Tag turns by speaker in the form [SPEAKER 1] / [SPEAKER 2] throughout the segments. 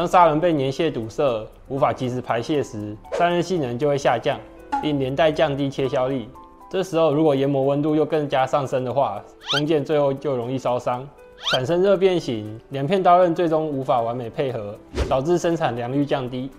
[SPEAKER 1] 当砂轮被粘液堵塞，无法及时排泄时，散热性能就会下降，并连带降低切削力。这时候，如果研磨温度又更加上升的话，工件最后就容易烧伤，产生热变形，两片刀刃最终无法完美配合，导致生产良率降低。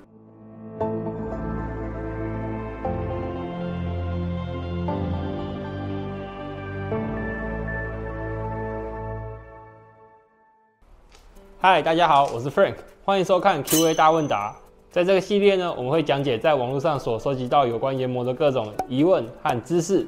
[SPEAKER 1] 嗨，大家好，我是 Frank，欢迎收看 Q&A 大问答。在这个系列呢，我们会讲解在网络上所收集到有关研磨的各种疑问和知识，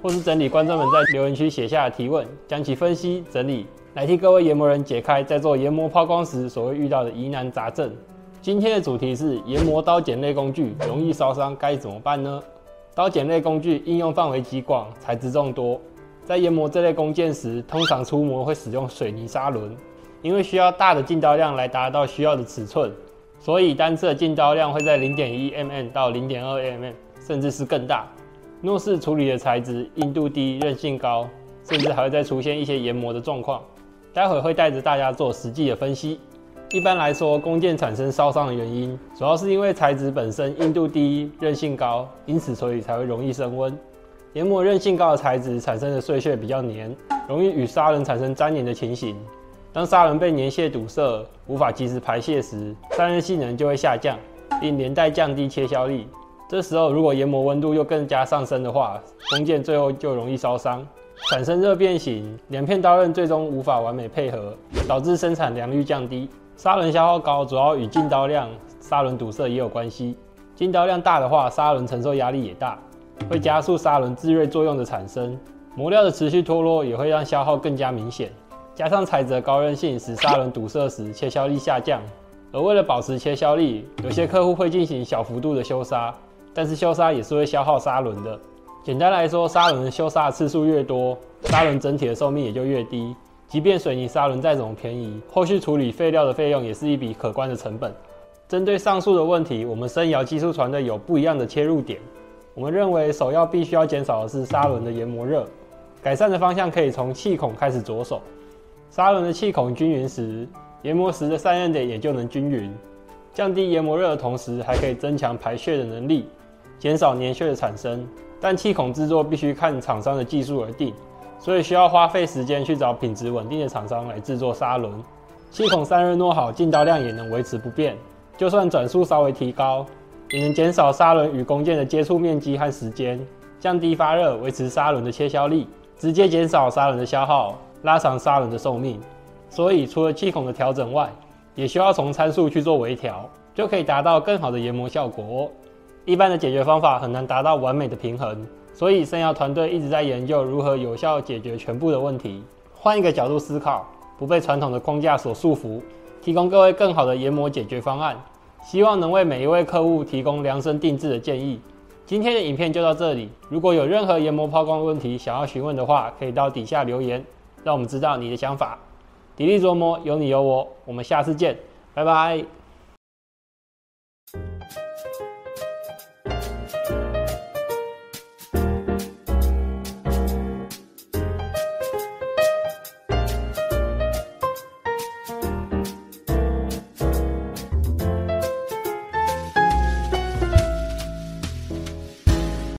[SPEAKER 1] 或是整理观众们在留言区写下的提问，将其分析整理，来替各位研磨人解开在做研磨抛光时所会遇到的疑难杂症。今天的主题是研磨刀剪类工具容易烧伤，该怎么办呢？刀剪类工具应用范围极广，材质众多，在研磨这类工件时，通常出模会使用水泥砂轮。因为需要大的进刀量来达到需要的尺寸，所以单次的进刀量会在零点一 mm 到零点二 mm，甚至是更大。若是处理的材质硬度低、韧性高，甚至还会再出现一些研磨的状况。待会会带着大家做实际的分析。一般来说，弓箭产生烧伤的原因，主要是因为材质本身硬度低、韧性高，因此所以才会容易升温。研磨韧性高的材质产生的碎屑比较黏，容易与砂轮产生粘连的情形。当砂轮被粘液堵塞，无法及时排泄时，散热性能就会下降，并连带降低切削力。这时候，如果研磨温度又更加上升的话，工件最后就容易烧伤，产生热变形，两片刀刃最终无法完美配合，导致生产良率降低。砂轮消耗高，主要与进刀量、砂轮堵塞也有关系。进刀量大的话，砂轮承受压力也大，会加速砂轮自锐作用的产生，磨料的持续脱落也会让消耗更加明显。加上材质高韧性，使砂轮堵塞时切削力下降。而为了保持切削力，有些客户会进行小幅度的修砂，但是修砂也是会消耗砂轮的。简单来说，砂轮修砂的次数越多，砂轮整体的寿命也就越低。即便水泥砂轮再怎么便宜，后续处理废料的费用也是一笔可观的成本。针对上述的问题，我们生窑技术团队有不一样的切入点。我们认为，首要必须要减少的是砂轮的研磨热，改善的方向可以从气孔开始着手。砂轮的气孔均匀时，研磨时的散热点也就能均匀，降低研磨热的同时，还可以增强排屑的能力，减少粘屑的产生。但气孔制作必须看厂商的技术而定，所以需要花费时间去找品质稳定的厂商来制作砂轮。气孔散热弄好，进刀量也能维持不变。就算转速稍微提高，也能减少砂轮与工件的接触面积和时间，降低发热，维持砂轮的切削力，直接减少砂轮的消耗。拉长砂轮的寿命，所以除了气孔的调整外，也需要从参数去做微调，就可以达到更好的研磨效果。一般的解决方法很难达到完美的平衡，所以生窑团队一直在研究如何有效解决全部的问题，换一个角度思考，不被传统的框架所束缚，提供各位更好的研磨解决方案，希望能为每一位客户提供量身定制的建议。今天的影片就到这里，如果有任何研磨抛光的问题想要询问的话，可以到底下留言。让我们知道你的想法，砥砺琢磨，有你有我，我们下次见，拜拜。